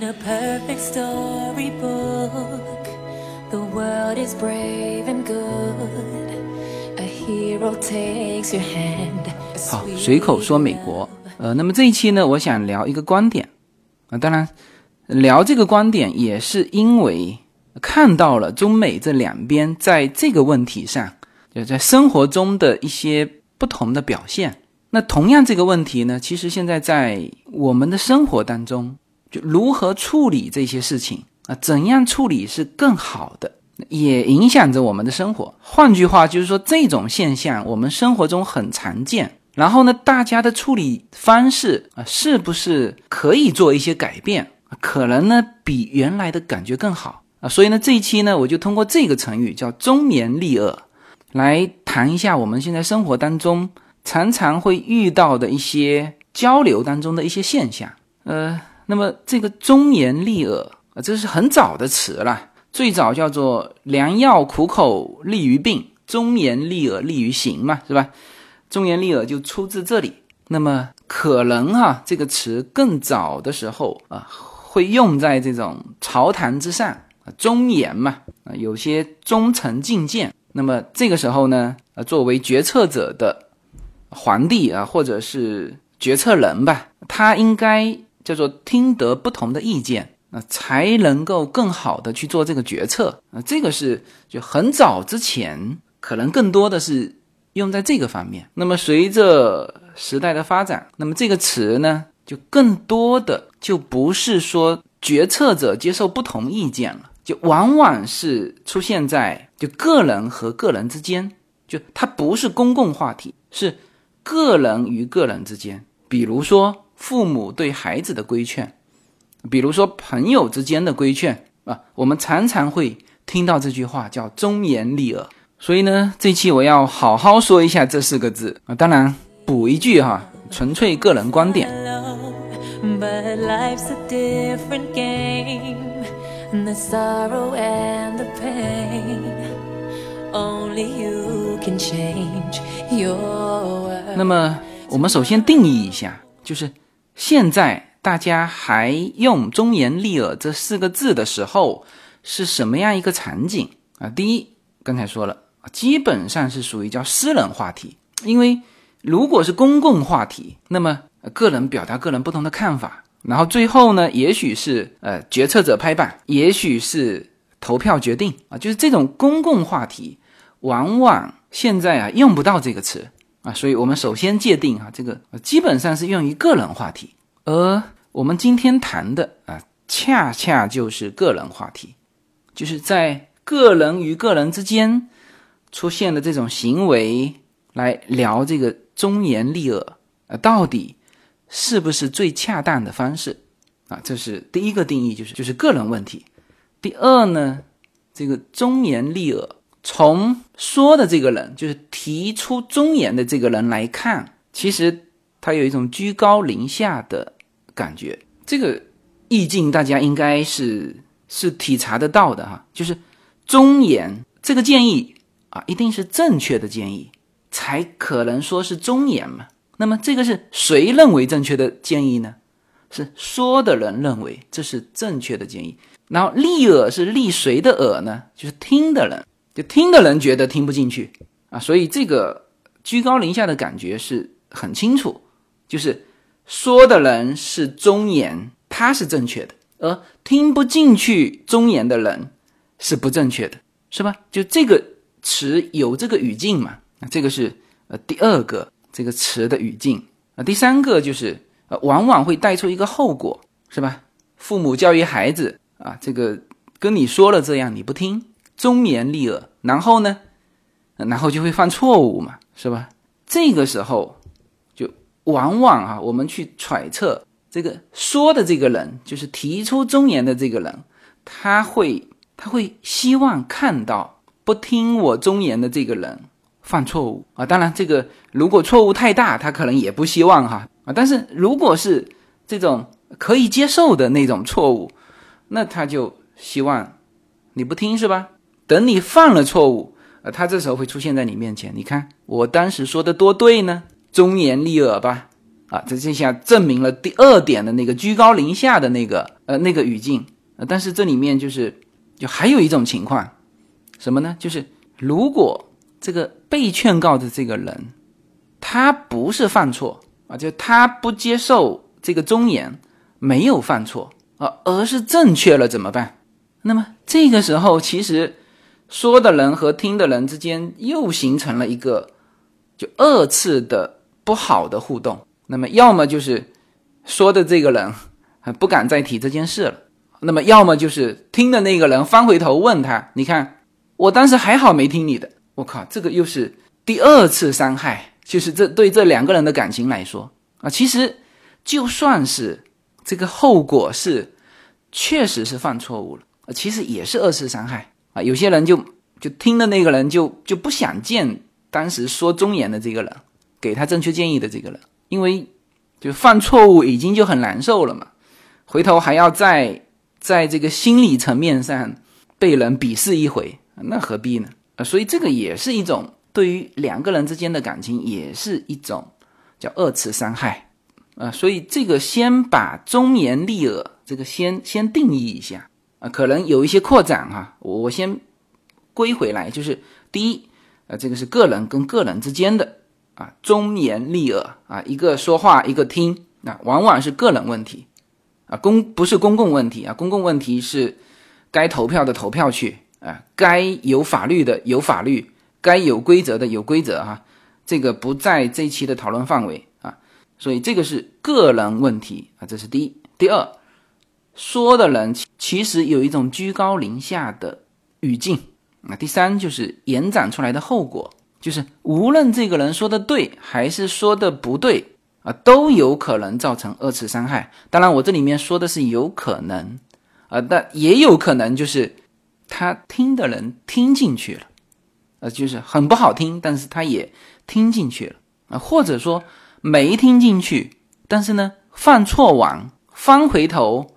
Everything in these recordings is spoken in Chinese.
In a perfect storybook, the world is brave and good. A hero takes your hand. 好，随口说美国。呃，那么这一期呢，我想聊一个观点啊、当然聊这个观点也是因为看到了中美这两边在这个问题上，就在生活中的一些不同的表现。那同样这个问题呢，其实现在在我们的生活当中，就如何处理这些事情啊，怎样处理是更好的，也影响着我们的生活。换句话就是说，这种现象我们生活中很常见。然后呢，大家的处理方式啊，是不是可以做一些改变？可能呢，比原来的感觉更好啊。所以呢，这一期呢，我就通过这个成语叫“忠言逆耳”，来谈一下我们现在生活当中常常会遇到的一些交流当中的一些现象。呃，那么这个“忠言逆耳”啊，这是很早的词了，最早叫做“良药苦口利于病，忠言逆耳利于行”嘛，是吧？忠言逆耳就出自这里。那么可能哈、这个词更早的时候啊，会用在这种朝堂之上啊，忠言嘛啊，有些忠臣进谏。那么这个时候呢，呃，作为决策者的皇帝啊，或者是决策人吧，他应该叫做听得不同的意见。那，才能够更好的去做这个决策啊，这个是就很早之前，可能更多的是用在这个方面。那么随着时代的发展，那么这个词呢，就更多的就不是说决策者接受不同意见了，就往往是出现在就个人和个人之间，就它不是公共话题，是个人与个人之间。比如说父母对孩子的规劝，比如说朋友之间的规劝啊，我们常常会听到这句话叫忠言逆耳。所以呢，这期我要好好说一下这四个字啊。当然补一句哈，纯粹个人观点。那么我们首先定义一下，就是现在大家还用“忠言逆耳”这四个字的时候，是什么样一个场景啊？第一，刚才说了，基本上是属于叫私人话题，因为如果是公共话题，那么个人表达个人不同的看法，然后最后呢，也许是呃决策者拍板，也许是投票决定啊，就是这种公共话题，往往现在啊用不到这个词。啊，所以我们首先界定啊，这个基本上是用于个人话题，而我们今天谈的啊，恰恰就是个人话题，就是在个人与个人之间出现的这种行为，来聊这个忠言逆耳啊，到底是不是最恰当的方式啊？这是第一个定义，就是就是个人问题。第二呢，这个忠言逆耳。从说的这个人，就是提出忠言的这个人来看，其实他有一种居高临下的感觉。这个意境大家应该是是体察得到的哈，就是忠言这个建议啊，一定是正确的建议，才可能说是忠言嘛。那么这个是谁认为正确的建议呢？是说的人认为这是正确的建议。然后立耳是立谁的耳呢？就是听的人。就听的人觉得听不进去啊，所以这个居高临下的感觉是很清楚，就是说的人是忠言，他是正确的，而听不进去忠言的人是不正确的，是吧？就这个词有这个语境嘛？啊，这个是呃第二个这个词的语境啊，第三个就是呃往往会带出一个后果，是吧？父母教育孩子啊，这个跟你说了这样你不听。忠言逆耳，然后呢，然后就会犯错误嘛，是吧？这个时候就往往啊，我们去揣测这个说的这个人，就是提出忠言的这个人，他会他会希望看到不听我忠言的这个人犯错误啊。当然，这个如果错误太大，他可能也不希望哈啊。但是如果是这种可以接受的那种错误，那他就希望你不听，是吧？等你犯了错误，呃，他这时候会出现在你面前。你看我当时说的多对呢，忠言逆耳吧？啊，这这下证明了第二点的那个居高临下的那个呃那个语境。呃，但是这里面就是就还有一种情况，什么呢？就是如果这个被劝告的这个人，他不是犯错啊，就他不接受这个忠言，没有犯错啊，而是正确了，怎么办？那么这个时候，其实说的人和听的人之间又形成了一个就二次的不好的互动。那么，要么就是说的这个人不敢再提这件事了；那么，要么就是听的那个人翻回头问他：“你看，我当时还好没听你的。”我靠，这个又是第二次伤害。就是这对这两个人的感情来说啊，其实就算是这个后果是确实是犯错误了，其实也是二次伤害有些人就就听的那个人就就不想见当时说忠言的这个人，给他正确建议的这个人。因为就犯错误已经就很难受了嘛，回头还要在在这个心理层面上被人鄙视一回，那何必呢？啊，所以这个也是一种对于两个人之间的感情，也是一种叫二次伤害啊。所以这个先把忠言逆耳这个先先定义一下啊，可能有一些扩展哈。我我先归回来，就是第一啊，这个是个人跟个人之间的。啊，忠言逆耳啊，一个说话，一个听，那往往是个人问题，啊，公不是公共问题啊，公共问题是该投票的投票去啊，该有法律的有法律，该有规则的有规则哈，这个不在这一期的讨论范围啊，所以这个是个人问题啊，这是第一。第二，说的人其实有一种居高临下的语境啊。第三就是延展出来的后果。就是无论这个人说的对还是说的不对啊，都有可能造成二次伤害。当然，我这里面说的是有可能啊，但也有可能就是他听的人听进去了，呃，就是很不好听，但是他也听进去了啊，或者说没听进去，但是呢犯错完翻回头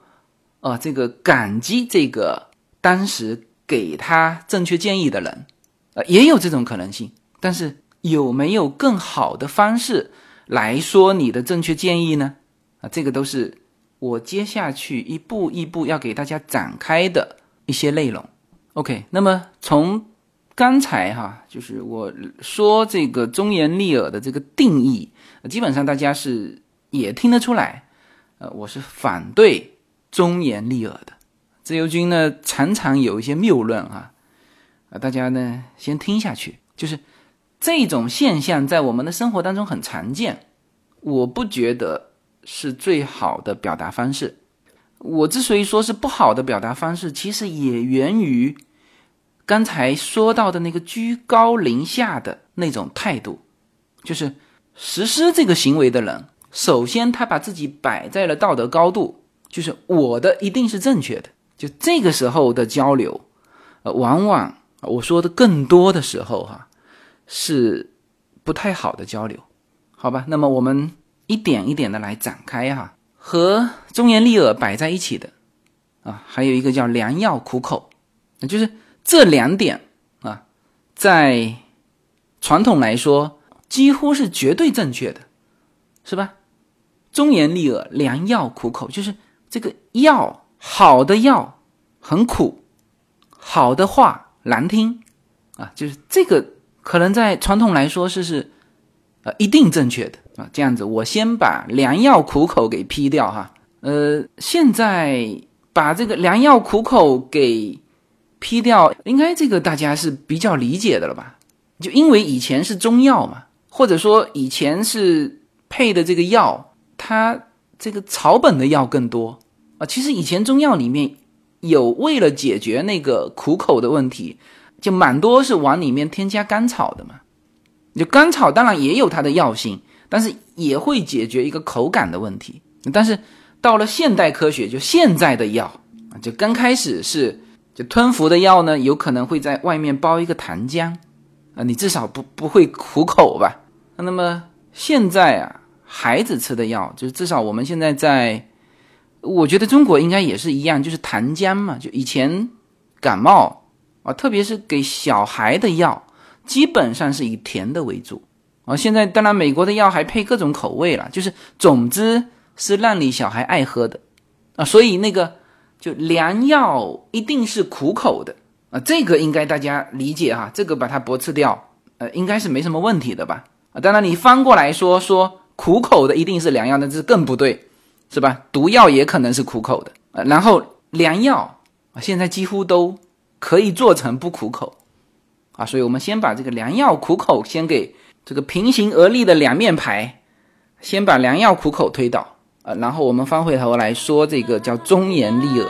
啊，这个感激这个当时给他正确建议的人，呃，也有这种可能性。但是有没有更好的方式来说你的正确建议呢？啊，这个都是我接下去一步一步要给大家展开的一些内容。OK，那么从刚才哈，就是我说这个忠言逆耳的这个定义，基本上大家是也听得出来，呃，我是反对忠言逆耳的。自由军呢常常有一些谬论啊，啊，大家呢先听下去，就是。这种现象在我们的生活当中很常见，我不觉得是最好的表达方式。我之所以说是不好的表达方式，其实也源于刚才说到的那个居高临下的那种态度，就是实施这个行为的人，首先他把自己摆在了道德高度，就是我的一定是正确的。就这个时候的交流，呃，往往我说的更多的时候，哈。是不太好的交流，好吧？那么我们一点一点的来展开哈，和忠言逆耳摆在一起的啊，还有一个叫良药苦口，就是这两点啊，在传统来说几乎是绝对正确的，是吧？忠言逆耳，良药苦口，就是这个药好的药很苦，好的话难听啊，就是这个。可能在传统来说是是，呃，一定正确的啊。这样子，我先把良药苦口给批掉哈。呃，现在把这个良药苦口给批掉，应该这个大家是比较理解的了吧？就因为以前是中药嘛，或者说以前是配的这个药，它这个草本的药更多啊。其实以前中药里面有为了解决那个苦口的问题。就蛮多是往里面添加甘草的嘛，就甘草当然也有它的药性，但是也会解决一个口感的问题。但是到了现代科学，就现在的药啊，就刚开始是就吞服的药呢，有可能会在外面包一个糖浆啊，你至少不不会苦口吧？那么现在啊，孩子吃的药，就是至少我们现在在，我觉得中国应该也是一样，就是糖浆嘛，就以前感冒。啊，特别是给小孩的药，基本上是以甜的为主，啊。现在当然美国的药还配各种口味了，就是总之是让你小孩爱喝的啊。所以那个就良药一定是苦口的啊，这个应该大家理解哈，这个把它驳斥掉，呃，应该是没什么问题的吧？啊，当然你翻过来说说苦口的一定是良药，那这更不对，是吧？毒药也可能是苦口的啊。然后良药啊，现在几乎都可以做成不苦口。啊，所以我们先把这个良药苦口先给这个平行而立的两面牌，先把良药苦口推倒啊，然后我们翻回头来说这个叫忠言逆耳。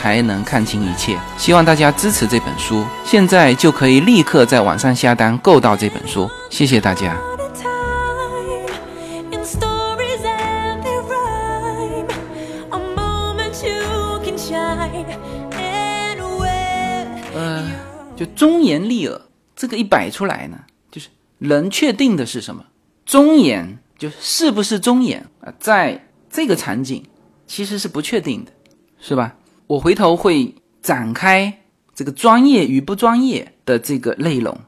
才能看清一切。希望大家支持这本书，现在就可以立刻在网上下单购到这本书。谢谢大家。呃，就忠言逆耳这个一摆出来呢，就是能确定的是什么？忠言就是不是忠言啊？在这个场景。其实是不确定的，是吧？我回头会展开这个专业与不专业的这个内容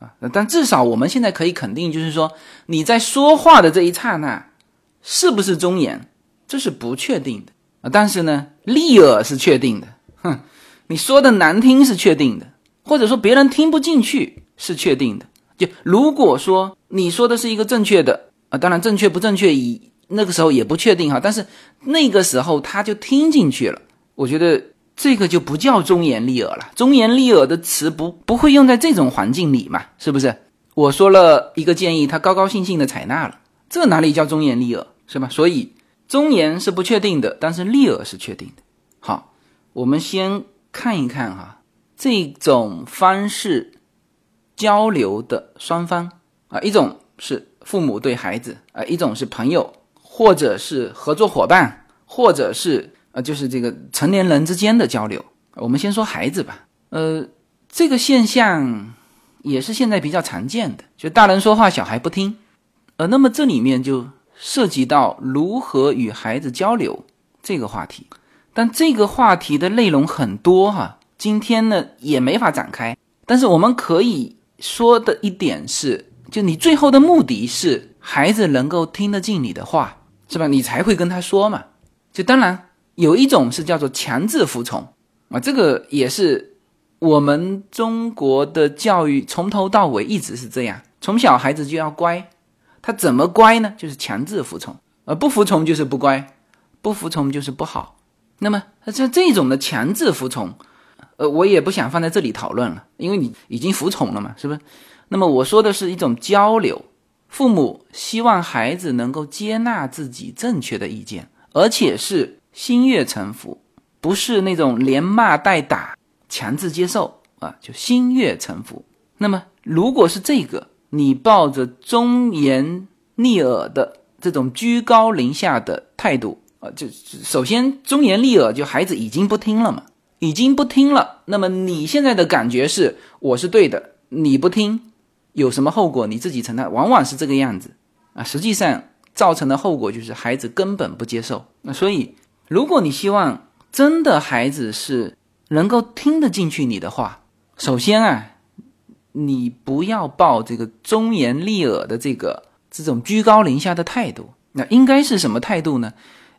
啊，但至少我们现在可以肯定，就是说你在说话的这一刹那是不是忠言，这是不确定的啊。但是呢，利耳是确定的，哼，你说的难听是确定的，或者说别人听不进去是确定的。就如果说你说的是一个正确的啊，当然正确不正确以。那个时候也不确定哈，但是那个时候他就听进去了。我觉得这个就不叫忠言逆耳了。忠言逆耳的词不不会用在这种环境里嘛？是不是？我说了一个建议，他高高兴兴的采纳了，这哪里叫忠言逆耳是吧？所以忠言是不确定的，但是逆耳是确定的。好，我们先看一看哈，这种方式交流的双方啊，一种是父母对孩子啊，一种是朋友。或者是合作伙伴，或者是呃，就是这个成年人之间的交流。我们先说孩子吧，呃，这个现象也是现在比较常见的，就大人说话，小孩不听。呃，那么这里面就涉及到如何与孩子交流这个话题，但这个话题的内容很多哈，今天呢也没法展开。但是我们可以说的一点是，就你最后的目的是孩子能够听得进你的话。是吧？你才会跟他说嘛。就当然有一种是叫做强制服从啊，这个也是我们中国的教育从头到尾一直是这样，从小孩子就要乖。他怎么乖呢？就是强制服从，而不服从就是不乖，不服从就是不好。那么像这种的强制服从，呃，我也不想放在这里讨论了，因为你已经服从了嘛，是不是？那么我说的是一种交流。父母希望孩子能够接纳自己正确的意见，而且是心悦诚服，不是那种连骂带打、强制接受啊，就心悦诚服。那么，如果是这个，你抱着忠言逆耳的这种居高临下的态度啊，就首先忠言逆耳，就孩子已经不听了嘛，已经不听了。那么你现在的感觉是我是对的，你不听。有什么后果你自己承担，往往是这个样子啊。实际上造成的后果就是孩子根本不接受。那所以，如果你希望真的孩子是能够听得进去你的话，首先啊，你不要抱这个忠言逆耳的这个这种居高临下的态度。那应该是什么态度呢？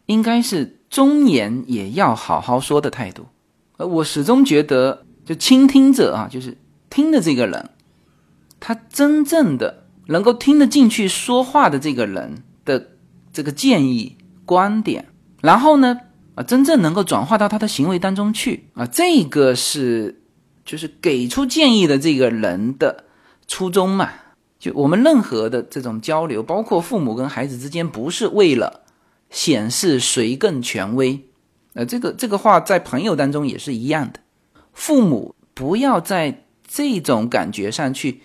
应该是忠言也要好好说的态度。呃，我始终觉得，就倾听者啊，就是听的这个人。他真正的能够听得进去说话的这个人的这个建议观点，然后呢，啊，真正能够转化到他的行为当中去啊，这个是就是给出建议的这个人的初衷嘛。就我们任何的这种交流，包括父母跟孩子之间，不是为了显示谁更权威。呃，这个这个话在朋友当中也是一样的。父母不要在这种感觉上去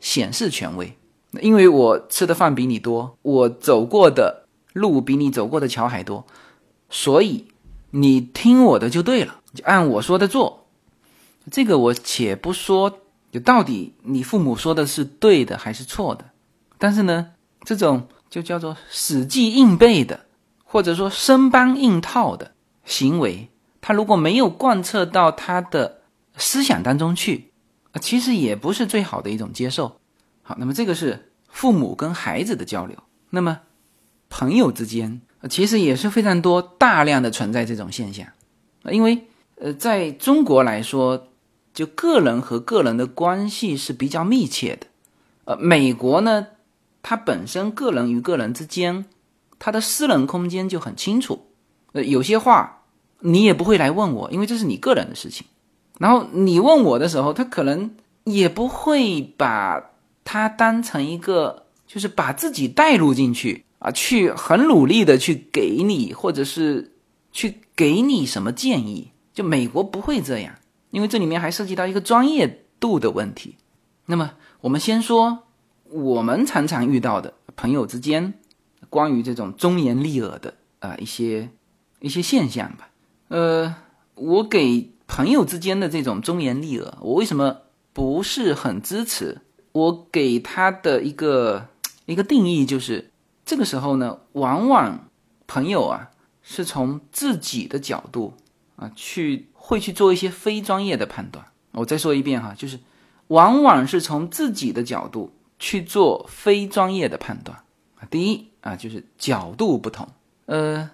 显示权威，因为我吃的饭比你多，我走过的路比你走过的桥还多，所以你听我的就对了，就按我说的做。这个我且不说，就到底你父母说的是对的还是错的，但是呢，这种就叫做死记硬背的，或者说生搬硬套的行为，他如果没有贯彻到他的思想当中去，其实也不是最好的一种接受。好，那么这个是父母跟孩子的交流，那么朋友之间其实也是非常多、大量的存在这种现象，因为呃，在中国来说。就个人和个人的关系是比较密切的，呃，美国呢，它本身个人与个人之间，它的私人空间就很清楚，呃，有些话你也不会来问我，因为这是你个人的事情。然后你问我的时候，他可能也不会把它当成一个，就是把自己带入进去啊，去很努力的去给你，或者是去给你什么建议。就美国不会这样。因为这里面还涉及到一个专业度的问题，那么我们先说我们常常遇到的朋友之间关于这种忠言逆耳的啊一些一些现象吧。呃，我给朋友之间的这种忠言逆耳，我为什么不是很支持？我给他的一个一个定义就是，这个时候呢，往往朋友啊是从自己的角度啊去。会去做一些非专业的判断。我再说一遍哈，就是往往是从自己的角度去做非专业的判断啊。第一啊，就是角度不同。呃，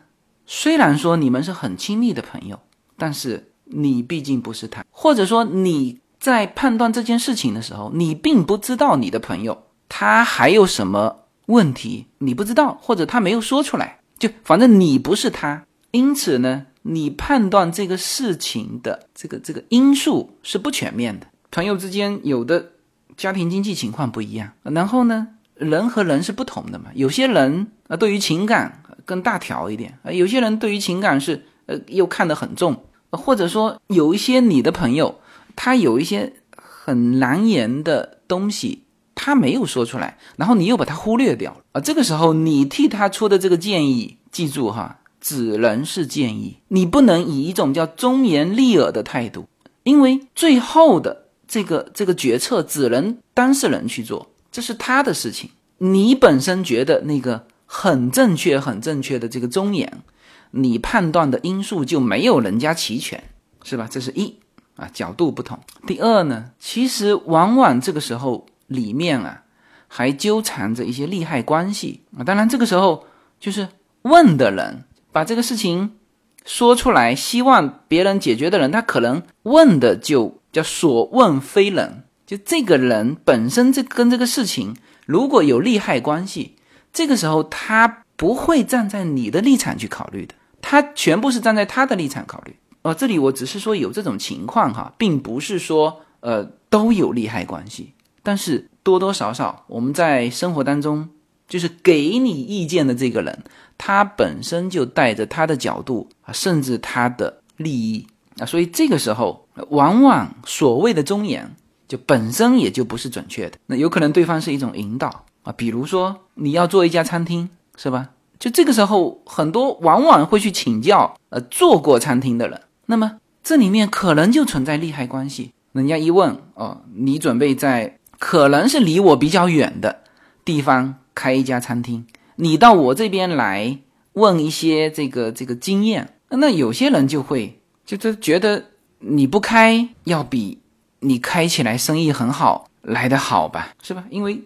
虽然说你们是很亲密的朋友，但是你毕竟不是他，或者说你在判断这件事情的时候，你并不知道你的朋友他还有什么问题，你不知道，或者他没有说出来，就反正你不是他，因此呢。你判断这个事情的这个这个因素是不全面的。朋友之间有的家庭经济情况不一样，然后呢，人和人是不同的嘛。有些人啊，对于情感更大条一点啊，有些人对于情感是呃又看得很重，或者说有一些你的朋友，他有一些很难言的东西，他没有说出来，然后你又把他忽略掉了啊。这个时候你替他出的这个建议，记住哈。只能是建议，你不能以一种叫忠言逆耳的态度，因为最后的这个这个决策只能当事人去做，这是他的事情。你本身觉得那个很正确、很正确的这个忠言，你判断的因素就没有人家齐全，是吧？这是一啊，角度不同。第二呢，其实往往这个时候里面啊，还纠缠着一些利害关系啊。当然，这个时候就是问的人。把这个事情说出来，希望别人解决的人，他可能问的就叫所问非人，就这个人本身这跟这个事情如果有利害关系，这个时候他不会站在你的立场去考虑的，他全部是站在他的立场考虑。哦，这里我只是说有这种情况哈，并不是说呃都有利害关系，但是多多少少我们在生活当中。就是给你意见的这个人，他本身就带着他的角度啊，甚至他的利益啊，所以这个时候，往往所谓的忠言，就本身也就不是准确的。那有可能对方是一种引导啊，比如说你要做一家餐厅，是吧？就这个时候，很多往往会去请教呃做过餐厅的人，那么这里面可能就存在利害关系。人家一问哦，你准备在可能是离我比较远的地方。开一家餐厅，你到我这边来问一些这个这个经验，那有些人就会就就觉得你不开要比你开起来生意很好来得好吧，是吧？因为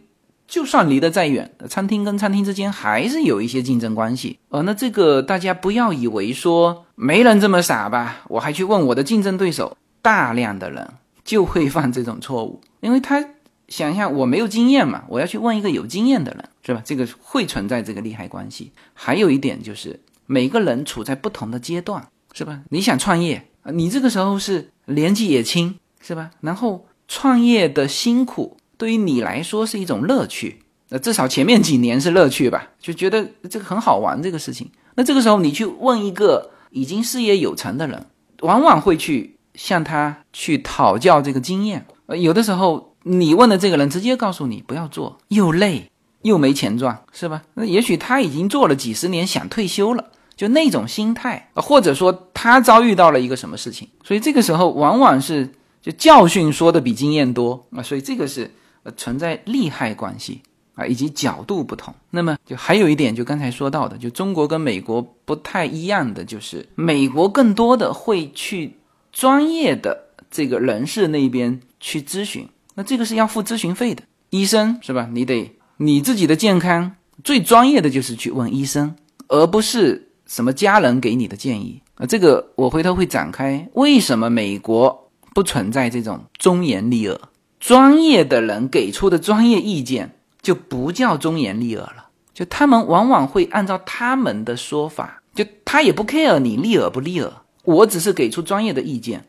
就算离得再远，餐厅跟餐厅之间还是有一些竞争关系。呃，那这个大家不要以为说没人这么傻吧，我还去问我的竞争对手，大量的人就会犯这种错误，因为他。想一下，我没有经验嘛，我要去问一个有经验的人，是吧？这个会存在这个利害关系。还有一点就是，每个人处在不同的阶段，是吧？你想创业，你这个时候是年纪也轻，是吧？然后创业的辛苦对于你来说是一种乐趣，那至少前面几年是乐趣吧，就觉得这个很好玩这个事情。那这个时候你去问一个已经事业有成的人，往往会去向他去讨教这个经验。呃，有的时候你问的这个人直接告诉你不要做，又累又没钱赚，是吧？那也许他已经做了几十年，想退休了，就那种心态，或者说他遭遇到了一个什么事情，所以这个时候往往是就教训说的比经验多啊，所以这个是存在利害关系。啊，以及角度不同，那么就还有一点，就刚才说到的，就中国跟美国不太一样的，就是美国更多的会去专业的这个人士那边去咨询，那这个是要付咨询费的。医生是吧？你得你自己的健康最专业的就是去问医生，而不是什么家人给你的建议啊。这个我回头会展开，为什么美国不存在这种忠言逆耳，专业的人给出的专业意见。就不叫忠言逆耳了，就他们往往会按照他们的说法，就他也不 care 你逆耳不逆耳，我只是给出专业的意见，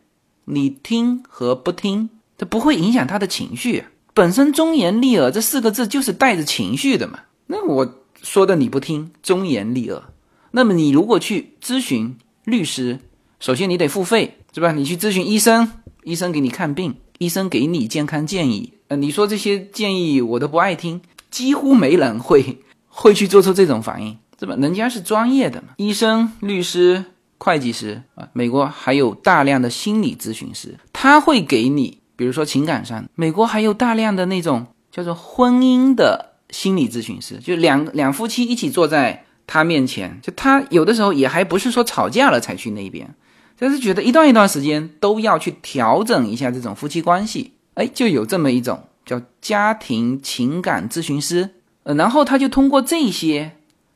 你听和不听，这不会影响他的情绪。本身忠言逆耳这四个字就是带着情绪的嘛。那我说的你不听，忠言逆耳。那么你如果去咨询律师，首先你得付费，是吧？你去咨询医生，医生给你看病，医生给你健康建议。呃，你说这些建议我都不爱听，几乎没人会会去做出这种反应，是吧？人家是专业的嘛，医生、律师、会计师啊，美国还有大量的心理咨询师，他会给你，比如说情感上，美国还有大量的那种叫做婚姻的心理咨询师，就两两夫妻一起坐在他面前，就他有的时候也还不是说吵架了才去那边，但是觉得一段一段时间都要去调整一下这种夫妻关系。哎，就有这么一种叫家庭情感咨询师，呃，然后他就通过这些，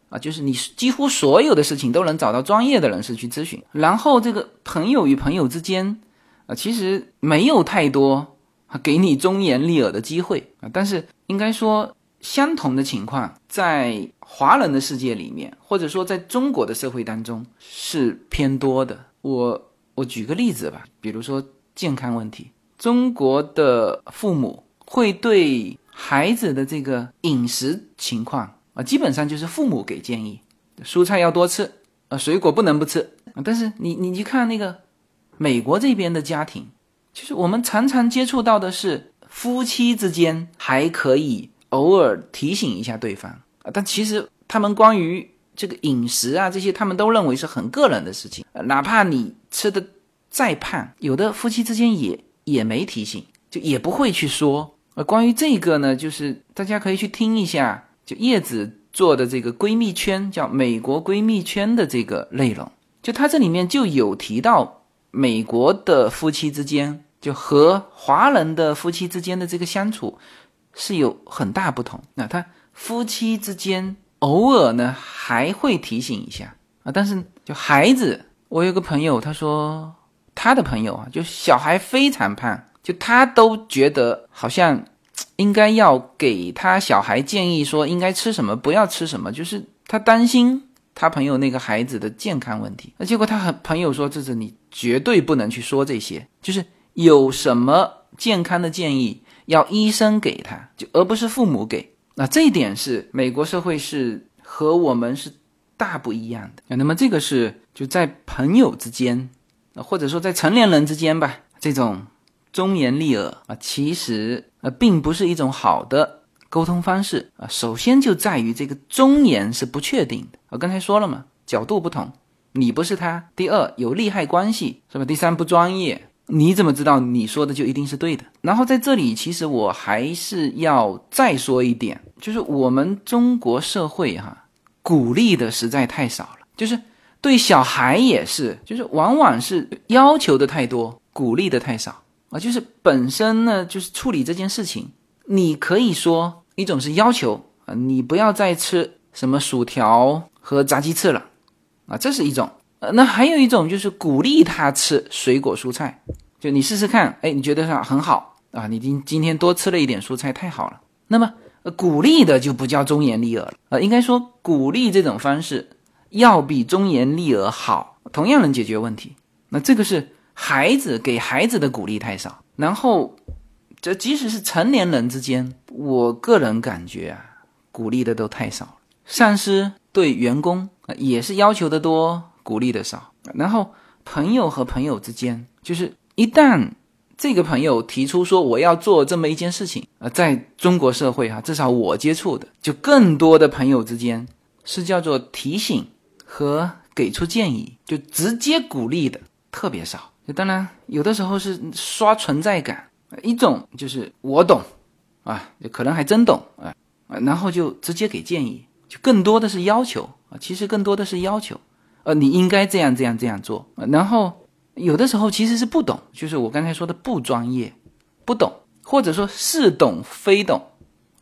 啊，就是你几乎所有的事情都能找到专业的人士去咨询，然后这个朋友与朋友之间，啊，其实没有太多给你忠言逆耳的机会啊，但是应该说相同的情况在华人的世界里面，或者说在中国的社会当中是偏多的。我我举个例子吧，比如说健康问题。中国的父母会对孩子的这个饮食情况啊，基本上就是父母给建议，蔬菜要多吃，啊，水果不能不吃。但是你你去看那个美国这边的家庭，其实我们常常接触到的是夫妻之间还可以偶尔提醒一下对方啊，但其实他们关于这个饮食啊这些，他们都认为是很个人的事情，哪怕你吃的再胖，有的夫妻之间也。也没提醒，就也不会去说。呃，关于这个呢，就是大家可以去听一下，就叶子做的这个闺蜜圈，叫美国闺蜜圈的这个内容。就它这里面就有提到，美国的夫妻之间，就和华人的夫妻之间的这个相处是有很大不同。那他夫妻之间偶尔呢还会提醒一下啊，但是就孩子，我有个朋友他说。他的朋友啊，就小孩非常胖，就他都觉得好像应该要给他小孩建议说应该吃什么，不要吃什么，就是他担心他朋友那个孩子的健康问题。那结果他很朋友说：“这是你绝对不能去说这些，就是有什么健康的建议要医生给他，就而不是父母给。”那这一点是美国社会是和我们是大不一样的。那么这个是就在朋友之间。或者说在成年人之间吧，这种忠言逆耳啊，其实呃并不是一种好的沟通方式啊。首先就在于这个忠言是不确定的，我刚才说了嘛，角度不同，你不是他。第二有利害关系是吧？第三不专业，你怎么知道你说的就一定是对的？然后在这里，其实我还是要再说一点，就是我们中国社会哈，鼓励的实在太少了，就是。对小孩也是，就是往往是要求的太多，鼓励的太少啊。就是本身呢，就是处理这件事情，你可以说一种是要求啊，你不要再吃什么薯条和炸鸡翅了啊，这是一种。呃，那还有一种就是鼓励他吃水果蔬菜，就你试试看，哎，你觉得很好啊，你今今天多吃了一点蔬菜，太好了。那么鼓励的就不叫忠言逆耳了呃，应该说鼓励这种方式。要比忠言逆耳好，同样能解决问题。那这个是孩子给孩子的鼓励太少，然后这即使是成年人之间，我个人感觉啊，鼓励的都太少。上司对员工也是要求的多，鼓励的少。然后朋友和朋友之间，就是一旦这个朋友提出说我要做这么一件事情，呃，在中国社会哈，至少我接触的，就更多的朋友之间是叫做提醒和给出建议，就直接鼓励的特别少。当然，有的时候是刷存在感，一种就是我懂，啊，可能还真懂啊，然后就直接给建议，就更多的是要求啊，其实更多的是要求，呃，你应该这样这样这样做，然后。有的时候其实是不懂，就是我刚才说的不专业，不懂，或者说似懂非懂，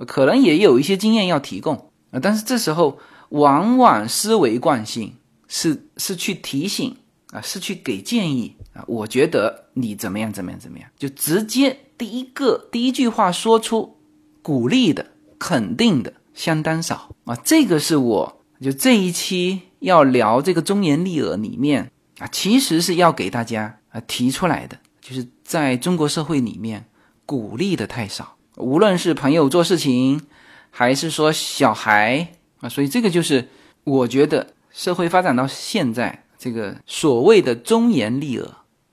可能也有一些经验要提供啊。但是这时候往往思维惯性是是去提醒啊，是去给建议啊。我觉得你怎么样怎么样怎么样，就直接第一个第一句话说出鼓励的、肯定的相当少啊。这个是我就这一期要聊这个忠言逆耳里面。啊，其实是要给大家啊提出来的，就是在中国社会里面鼓励的太少，无论是朋友做事情，还是说小孩啊，所以这个就是我觉得社会发展到现在，这个所谓的忠言逆耳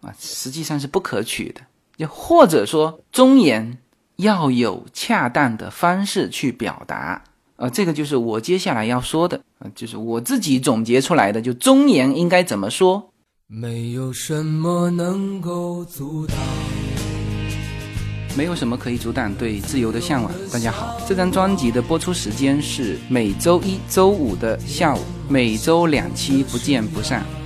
啊，实际上是不可取的，又或者说忠言要有恰当的方式去表达。啊，这个就是我接下来要说的啊，就是我自己总结出来的，就忠言应该怎么说。没有什么能够阻挡，没有什么可以阻挡对自由的向往。大家好，这张专辑的播出时间是每周一周五的下午，每周两期，不见不散。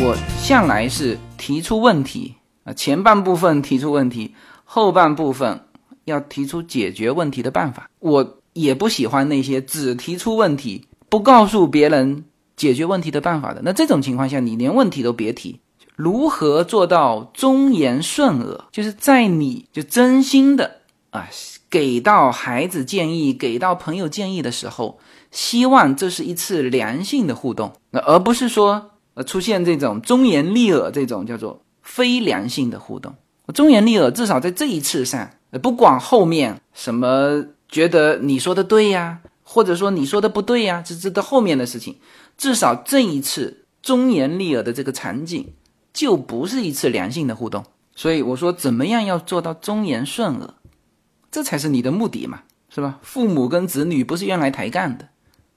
我向来是提出问题啊，前半部分提出问题，后半部分要提出解决问题的办法。我也不喜欢那些只提出问题，不告诉别人解决问题的办法的。那这种情况下，你连问题都别提。如何做到忠言顺耳？就是在你就真心的啊，给到孩子建议，给到朋友建议的时候，希望这是一次良性的互动，那而不是说。出现这种忠言逆耳，这种叫做非良性的互动。忠言逆耳，至少在这一次上，不管后面什么觉得你说的对呀，或者说你说的不对呀，这这到后面的事情，至少这一次忠言逆耳的这个场景，就不是一次良性的互动。所以我说，怎么样要做到忠言顺耳，这才是你的目的嘛，是吧？父母跟子女不是用来抬杠的，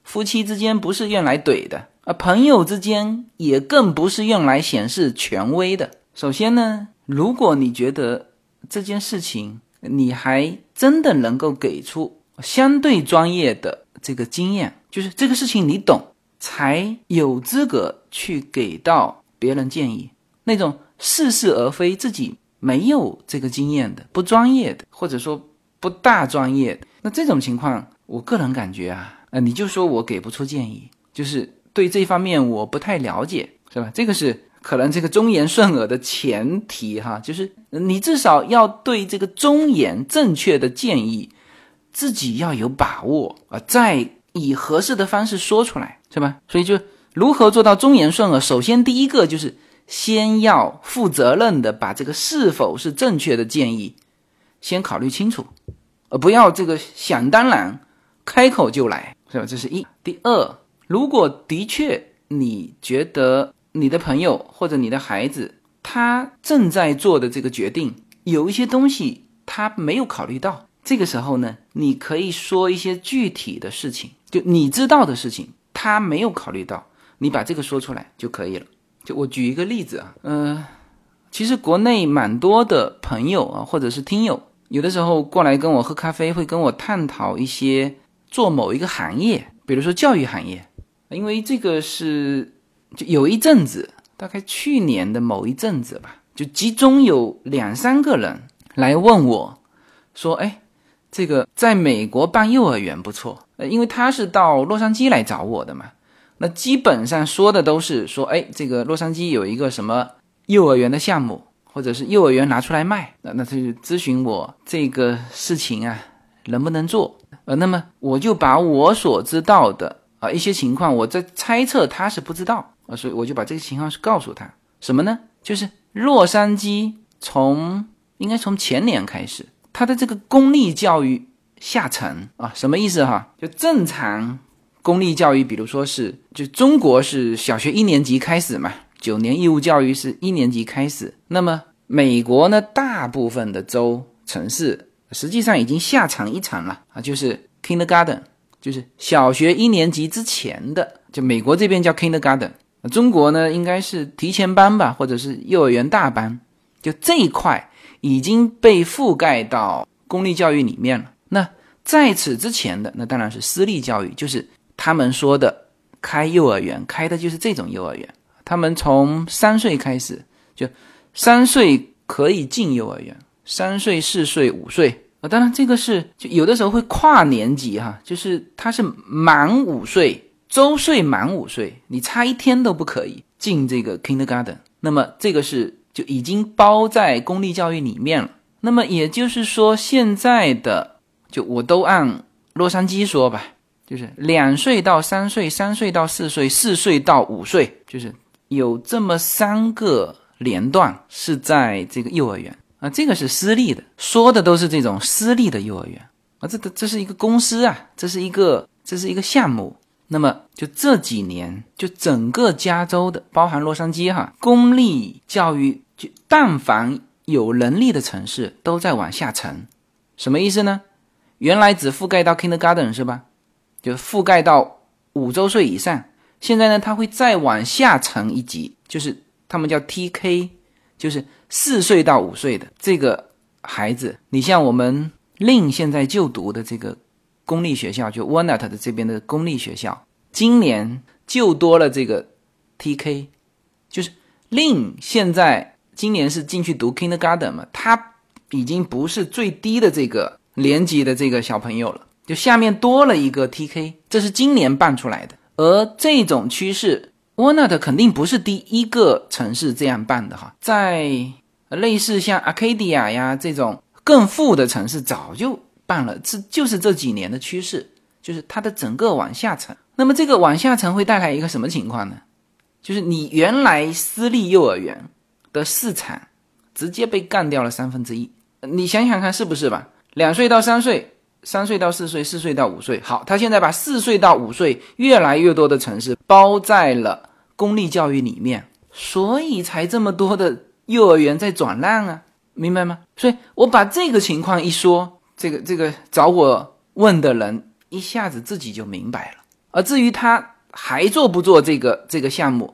夫妻之间不是用来怼的。而朋友之间也更不是用来显示权威的。首先呢，如果你觉得这件事情你还真的能够给出相对专业的这个经验，就是这个事情你懂，才有资格去给到别人建议。那种似是而非、自己没有这个经验的、不专业的，或者说不大专业的，那这种情况，我个人感觉啊，呃，你就说我给不出建议，就是。对这方面我不太了解，是吧？这个是可能这个忠言顺耳的前提哈，就是你至少要对这个忠言正确的建议自己要有把握啊，再以合适的方式说出来，是吧？所以就如何做到忠言顺耳，首先第一个就是先要负责任的把这个是否是正确的建议先考虑清楚，而不要这个想当然开口就来，是吧？这是一。第二。如果的确你觉得你的朋友或者你的孩子他正在做的这个决定有一些东西他没有考虑到，这个时候呢，你可以说一些具体的事情，就你知道的事情，他没有考虑到，你把这个说出来就可以了。就我举一个例子啊，嗯，其实国内蛮多的朋友啊，或者是听友，有的时候过来跟我喝咖啡，会跟我探讨一些做某一个行业，比如说教育行业，因为这个是就有一阵子，大概去年的某一阵子吧，就集中有两三个人来问我，说，哎。这个在美国办幼儿园不错，呃，因为他是到洛杉矶来找我的嘛，那基本上说的都是说，哎，这个洛杉矶有一个什么幼儿园的项目，或者是幼儿园拿出来卖，那那他就咨询我这个事情啊能不能做，呃，那么我就把我所知道的啊一些情况，我在猜测他是不知道啊，所以我就把这个情况是告诉他，什么呢？就是洛杉矶从应该从前年开始。他的这个公立教育下沉啊，什么意思哈？就正常公立教育，比如说是，就中国是小学一年级开始嘛，九年义务教育是一年级开始。那么美国呢，大部分的州城市实际上已经下沉一层了啊，就是 kindergarten，就是小学一年级之前的，就美国这边叫 kindergarten，中国呢应该是提前班吧，或者是幼儿园大班，就这一块。已经被覆盖到公立教育里面了。那在此之前的，那当然是私立教育，就是他们说的开幼儿园，开的就是这种幼儿园。他们从三岁开始，就三岁可以进幼儿园，三岁、四岁、五岁啊。当然，这个是就有的时候会跨年级哈，就是他是满五岁，周岁满五岁，你差一天都不可以进这个 kindergarten。那么这个是。就已经包在公立教育里面了。那么也就是说，现在的就我都按洛杉矶说吧，就是两岁到三岁，三岁到四岁，四岁到五岁，就是有这么三个年段是在这个幼儿园啊。这个是私立的，说的都是这种私立的幼儿园啊。这这是一个公司啊，这是一个这是一个项目。那么就这几年，就整个加州的，包含洛杉矶哈，公立教育就但凡有能力的城市都在往下沉，什么意思呢？原来只覆盖到 kindergarten 是吧？就覆盖到五周岁以上，现在呢，它会再往下沉一级，就是他们叫 TK，就是四岁到五岁的这个孩子。你像我们令现在就读的这个。公立学校就 Walnut 的这边的公立学校，今年就多了这个 TK，就是令现在今年是进去读 Kindergarten 嘛，他已经不是最低的这个年级的这个小朋友了，就下面多了一个 TK，这是今年办出来的。而这种趋势，Walnut 肯定不是第一个城市这样办的哈，在类似像 Arcadia 呀这种更富的城市早就。办了，这就是这几年的趋势，就是它的整个往下沉。那么这个往下沉会带来一个什么情况呢？就是你原来私立幼儿园的市场直接被干掉了三分之一。你想想看是不是吧？两岁到三岁，三岁到四岁，四岁到五岁。好，他现在把四岁到五岁越来越多的城市包在了公立教育里面，所以才这么多的幼儿园在转让啊，明白吗？所以我把这个情况一说。这个这个找我问的人一下子自己就明白了，而至于他还做不做这个这个项目，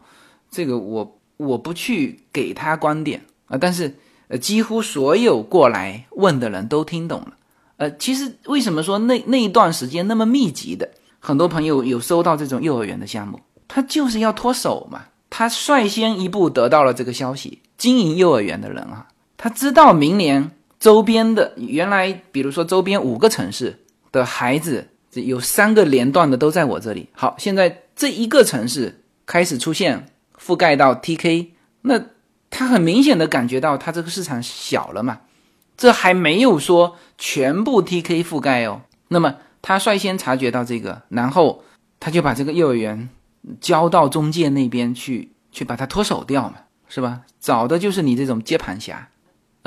这个我我不去给他观点啊，但是呃，几乎所有过来问的人都听懂了。呃，其实为什么说那那一段时间那么密集的，很多朋友有收到这种幼儿园的项目，他就是要脱手嘛，他率先一步得到了这个消息，经营幼儿园的人啊，他知道明年。周边的原来，比如说周边五个城市的孩子，有三个连段的都在我这里。好，现在这一个城市开始出现覆盖到 TK，那他很明显的感觉到他这个市场小了嘛？这还没有说全部 TK 覆盖哦。那么他率先察觉到这个，然后他就把这个幼儿园交到中介那边去，去把它脱手掉嘛，是吧？找的就是你这种接盘侠。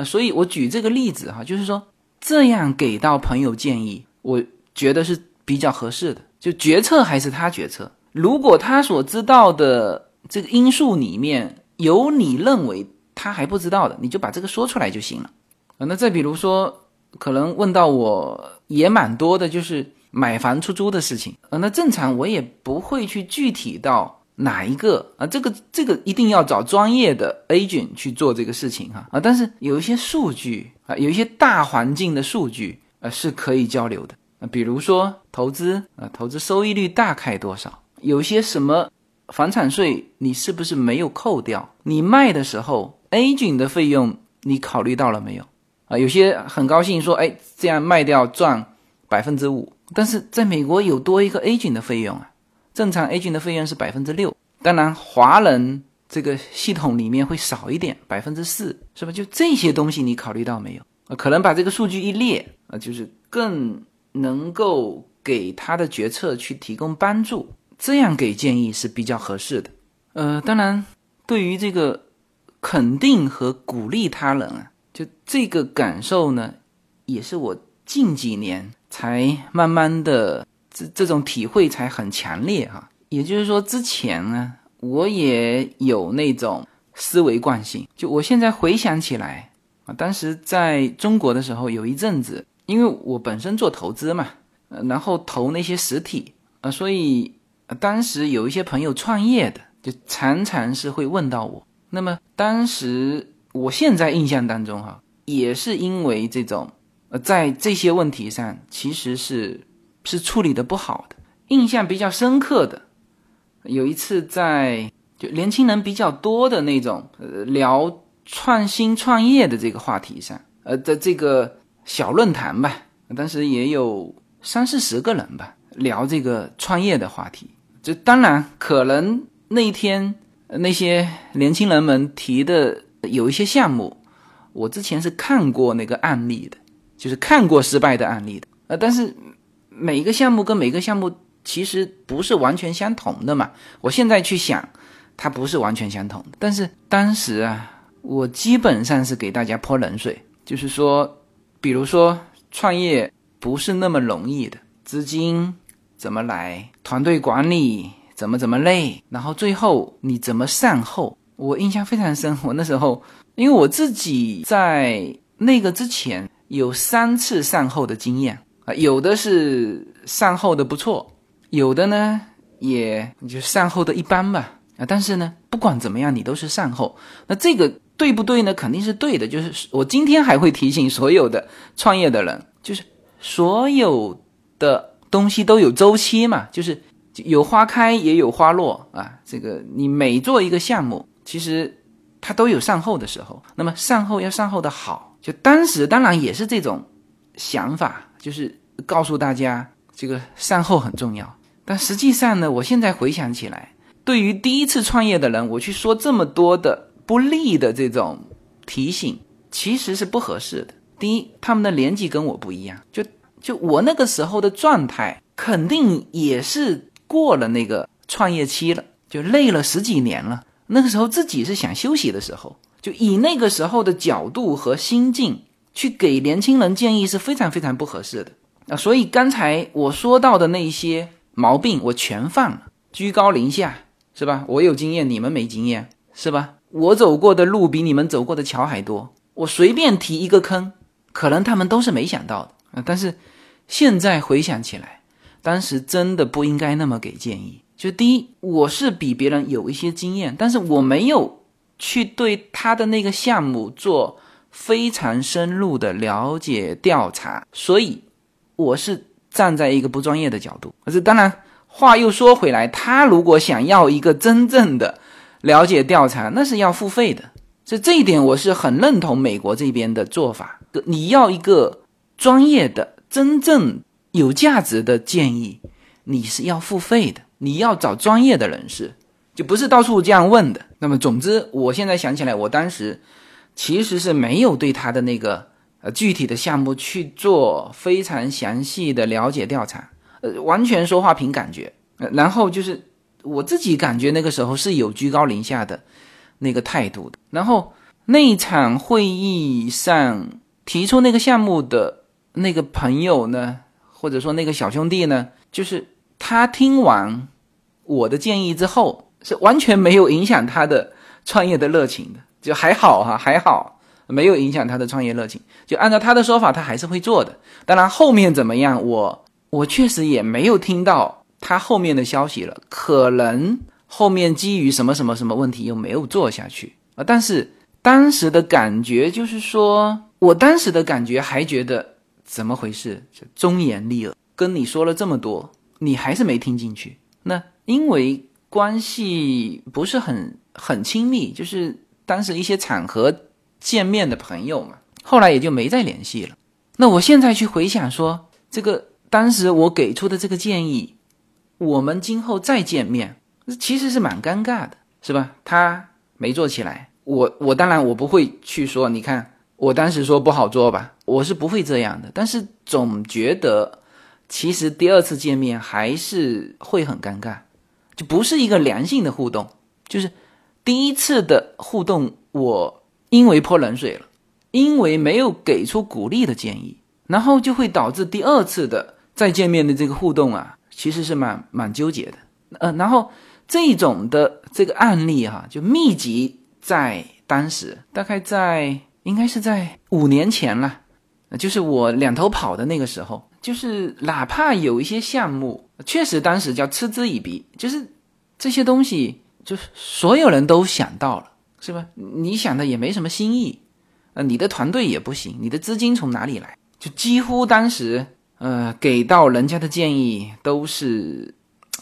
所以，我举这个例子哈，就是说这样给到朋友建议，我觉得是比较合适的。就决策还是他决策，如果他所知道的这个因素里面有你认为他还不知道的，你就把这个说出来就行了。啊，那再比如说，可能问到我也蛮多的，就是买房出租的事情。啊，那正常我也不会去具体到哪一个啊？这个这个一定要找专业的 agent 去做这个事情哈啊！但是有一些数据啊，有一些大环境的数据啊是可以交流的啊，比如说投资啊，投资收益率大概多少？有些什么房产税你是不是没有扣掉？你卖的时候 agent 的费用你考虑到了没有？啊，有些很高兴说，哎，这样卖掉赚百分之五，但是在美国有多一个 agent 的费用啊。正常 agent 的费用是百分之六，当然华人这个系统里面会少一点，百分之四，是吧？就这些东西你考虑到没有？啊，可能把这个数据一列啊，就是更能够给他的决策去提供帮助，这样给建议是比较合适的。呃，当然，对于这个肯定和鼓励他人啊，就这个感受呢，也是我近几年才慢慢的。这这种体会才很强烈哈，也就是说，之前呢，我也有那种思维惯性。就我现在回想起来啊，当时在中国的时候，有一阵子，因为我本身做投资嘛，呃，然后投那些实体啊，所以当时有一些朋友创业的，就常常是会问到我。那么当时，我现在印象当中哈，也是因为这种呃，在这些问题上，其实是。是处理的不好的，印象比较深刻的，有一次在就年轻人比较多的那种呃聊创新创业的这个话题上，呃在这个小论坛吧，当时也有三四十个人吧聊这个创业的话题。就当然可能那一天那些年轻人们提的有一些项目，我之前是看过那个案例的，就是看过失败的案例的，呃但是。每一个项目跟每个项目其实不是完全相同的嘛。我现在去想，它不是完全相同的。但是当时啊，我基本上是给大家泼冷水，就是说，比如说创业不是那么容易的，资金怎么来，团队管理怎么怎么累，然后最后你怎么善后。我印象非常深，我那时候因为我自己在那个之前有三次善后的经验。啊，有的是善后的不错，有的呢也就善后的一般吧。啊，但是呢，不管怎么样，你都是善后。那这个对不对呢？肯定是对的。就是我今天还会提醒所有的创业的人，就是所有的东西都有周期嘛，就是有花开也有花落啊。这个你每做一个项目，其实它都有善后的时候。那么善后要善后的好，就当时当然也是这种想法。就是告诉大家，这个善后很重要。但实际上呢，我现在回想起来，对于第一次创业的人，我去说这么多的不利的这种提醒，其实是不合适的。第一，他们的年纪跟我不一样，就就我那个时候的状态，肯定也是过了那个创业期了，就累了十几年了。那个时候自己是想休息的时候，就以那个时候的角度和心境。去给年轻人建议是非常非常不合适的啊！所以刚才我说到的那些毛病，我全犯了，居高临下是吧？我有经验，你们没经验是吧？我走过的路比你们走过的桥还多，我随便提一个坑，可能他们都是没想到的啊！但是现在回想起来，当时真的不应该那么给建议。就第一，我是比别人有一些经验，但是我没有去对他的那个项目做。非常深入的了解调查，所以我是站在一个不专业的角度。可是当然，话又说回来，他如果想要一个真正的了解调查，那是要付费的。所以这一点我是很认同美国这边的做法。你要一个专业的、真正有价值的建议，你是要付费的。你要找专业的人士，就不是到处这样问的。那么，总之，我现在想起来，我当时。其实是没有对他的那个呃具体的项目去做非常详细的了解调查，呃，完全说话凭感觉。呃，然后就是我自己感觉那个时候是有居高临下的那个态度的。然后那场会议上提出那个项目的那个朋友呢，或者说那个小兄弟呢，就是他听完我的建议之后，是完全没有影响他的创业的热情的。就还好哈，还好没有影响他的创业热情。就按照他的说法，他还是会做的。当然后面怎么样，我我确实也没有听到他后面的消息了。可能后面基于什么什么什么问题又没有做下去啊。但是当时的感觉就是说，我当时的感觉还觉得怎么回事？忠言逆耳，跟你说了这么多，你还是没听进去。因为关系不是很很亲密，就是当时一些场合见面的朋友嘛，后来也就没再联系了。那我现在去回想说，这个当时我给出的这个建议，我们今后再见面。其实是蛮尴尬的，是吧？他没做起来，我我当然我不会去说，你看我当时说不好做吧，我是不会这样的。但是总觉得，其实第二次见面还是会很尴尬，不是一个良性的互动。就是第一次的互动，我因为泼冷水了，因为没有给出鼓励的建议，然后就会导致第二次的再见面的这个互动啊，其实是蛮蛮纠结的。呃，然后。这种的这个案例哈，就密集在当时，大概在应该是在五年前了，就是我两头跑的那个时候，就是哪怕有一些项目，确实当时叫嗤之以鼻，就是这些东西，就是所有人都想到了，是吧？你想的也没什么新意，呃，你的团队也不行，你的资金从哪里来？就几乎当时，呃，给到人家的建议都是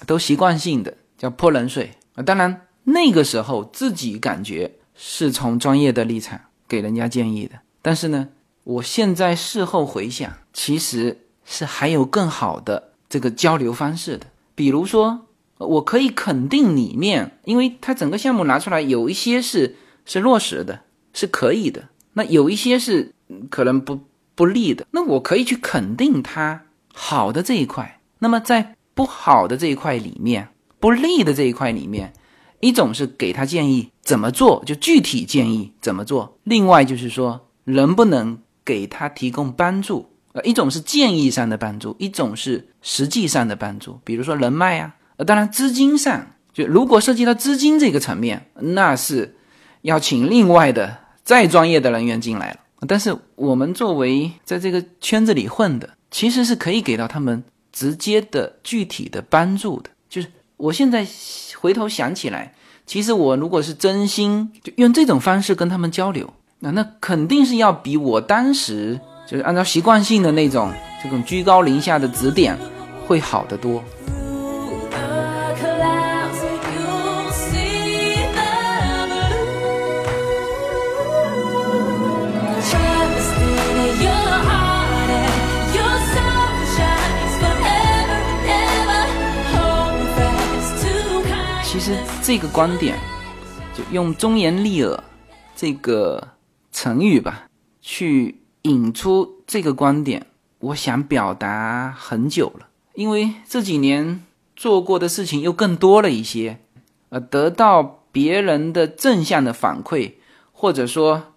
都习惯性的。叫泼冷水啊！当然，那个时候自己感觉是从专业的立场给人家建议的。但是呢，我现在事后回想，其实是还有更好的这个交流方式的。比如说，我可以肯定里面，因为他整个项目拿出来，有一些是是落实的，是可以的；那有一些是可能不不利的。那我可以去肯定他好的这一块。那么在不好的这一块里面。不利的这一块里面，一种是给他建议怎么做，就具体建议怎么做；另外就是说能不能给他提供帮助。呃，一种是建议上的帮助，一种是实际上的帮助，比如说人脉啊。呃，当然资金上，就如果涉及到资金这个层面，那是要请另外的再专业的人员进来了。但是我们作为在这个圈子里混的，其实是可以给到他们直接的具体的帮助的，就是。我现在回头想起来，其实我如果是真心就用这种方式跟他们交流，那那肯定是要比我当时就是按照习惯性的那种这种居高临下的指点会好得多。这个观点，就用“忠言逆耳”这个成语吧，去引出这个观点。我想表达很久了，因为这几年做过的事情又更多了一些，呃，得到别人的正向的反馈，或者说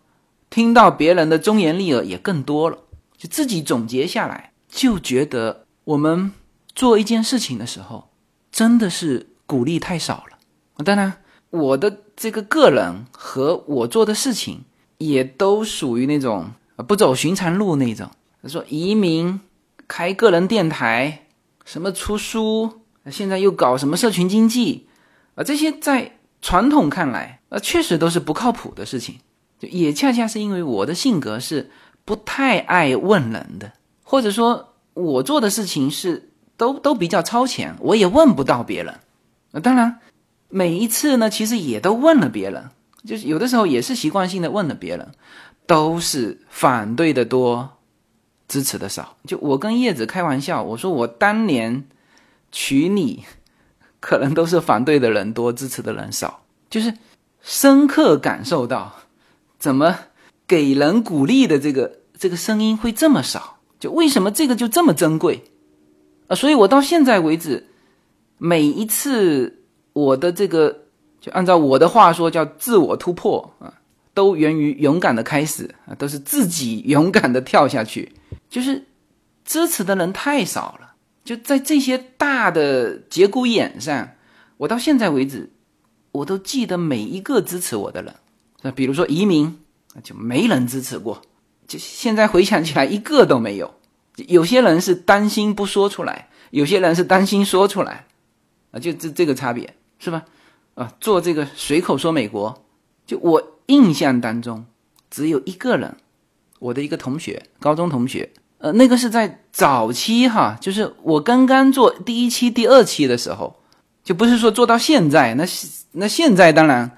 听到别人的忠言逆耳也更多了。就自己总结下来，就觉得我们做一件事情的时候，真的是鼓励太少了。当然，我的这个个人和我做的事情也都属于那种不走寻常路那种。他说移民、开个人电台、什么出书，现在又搞什么社群经济，啊，这些在传统看来，啊，确实都是不靠谱的事情。就也恰恰是因为我的性格是不太爱问人的，或者说我做的事情是都都比较超前，我也问不到别人。那当然。每一次呢，其实也都问了别人，就是有的时候也是习惯性的问了别人，都是反对的多，支持的少。就我跟叶子开玩笑，我说我当年娶你，可能都是反对的人多，支持的人少。就是深刻感受到，怎么给人鼓励的这个这个声音会这么少？就为什么这个就这么珍贵啊？所以我到现在为止，每一次。我的这个，就按照我的话说，叫自我突破啊，都源于勇敢的开始啊，都是自己勇敢的跳下去。就是支持的人太少了，就在这些大的节骨眼上，我到现在为止，我都记得每一个支持我的人。那比如说移民，就没人支持过，就现在回想起来，一个都没有。有些人是担心不说出来，有些人是担心说出来，啊，就这这个差别。是吧？啊，做这个随口说美国，就我印象当中只有一个人，我的一个同学，高中同学，呃，那个是在早期哈，就是我刚刚做第一期、第二期的时候，就不是说做到现在，那那现在当然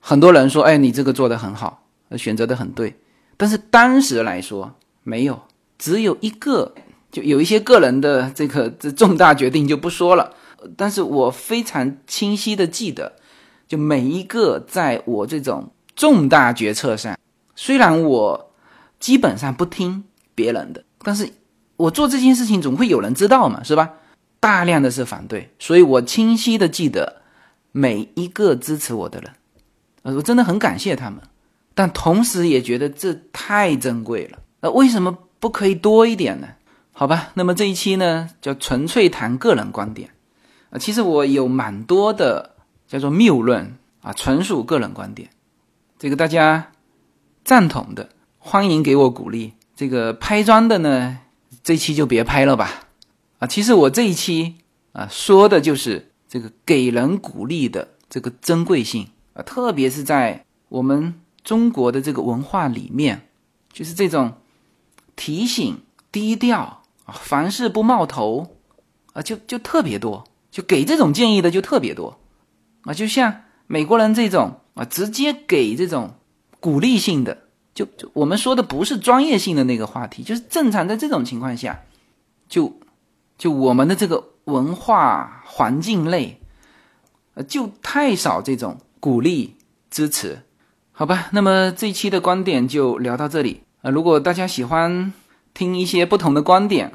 很多人说，哎，你这个做的很好，选择的很对，但是当时来说没有，只有一个，就有一些个人的这个这重大决定就不说了。但是我非常清晰的记得，就每一个在我这种重大决策上，虽然我基本上不听别人的，但是我做这件事情总会有人知道嘛，是吧？大量的是反对，所以我清晰的记得每一个支持我的人，呃，我真的很感谢他们，但同时也觉得这太珍贵了。那为什么不可以多一点呢？好吧，那么这一期呢，叫纯粹谈个人观点。啊，其实我有蛮多的叫做谬论啊，纯属个人观点。这个大家赞同的，欢迎给我鼓励。这个拍砖的呢，这期就别拍了吧。啊，其实我这一期啊，说的就是这个给人鼓励的这个珍贵性啊，特别是在我们中国的这个文化里面，就是这种提醒、低调啊，凡事不冒头啊，就就特别多。就给这种建议的就特别多，啊，就像美国人这种啊，直接给这种鼓励性的，就就我们说的不是专业性的那个话题，就是正常在这种情况下，就就我们的这个文化环境类，呃，就太少这种鼓励支持，好吧？那么这一期的观点就聊到这里啊，如果大家喜欢听一些不同的观点，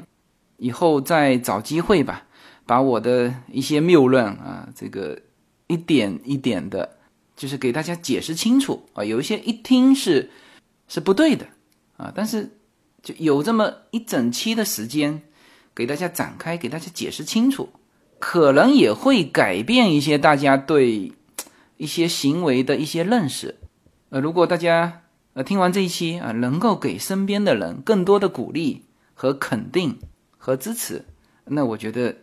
以后再找机会吧。把我的一些谬论啊，这个一点一点的，就是给大家解释清楚啊。有一些一听是是不对的啊，但是就有这么一整期的时间给大家展开，给大家解释清楚，可能也会改变一些大家对一些行为的一些认识。呃，如果大家呃听完这一期啊，能够给身边的人更多的鼓励和肯定和支持，那我觉得。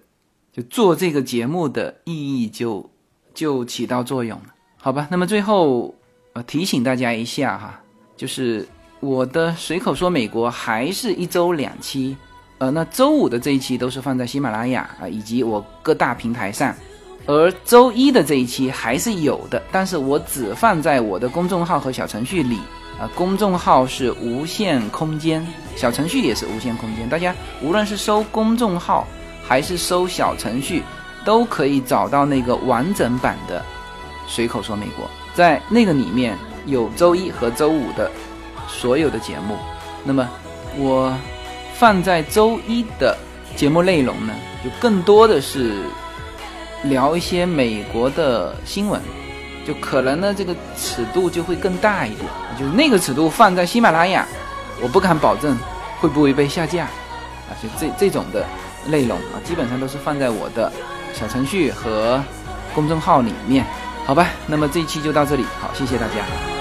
就做这个节目的意义就就起到作用了，好吧？那么最后呃提醒大家一下哈，就是我的随口说美国还是一周两期，呃，那周五的这一期都是放在喜马拉雅啊以及我各大平台上，而周一的这一期还是有的，但是我只放在我的公众号和小程序里啊，公众号是无限空间，小程序也是无限空间，大家无论是搜公众号。还是搜小程序，都可以找到那个完整版的《随口说美国》。在那个里面有周一和周五的所有的节目。那么我放在周一的节目内容呢，就更多的是聊一些美国的新闻，就可能呢这个尺度就会更大一点。就那个尺度放在喜马拉雅，我不敢保证会不会被下架啊。就这这种的。内容啊，基本上都是放在我的小程序和公众号里面，好吧？那么这一期就到这里，好，谢谢大家。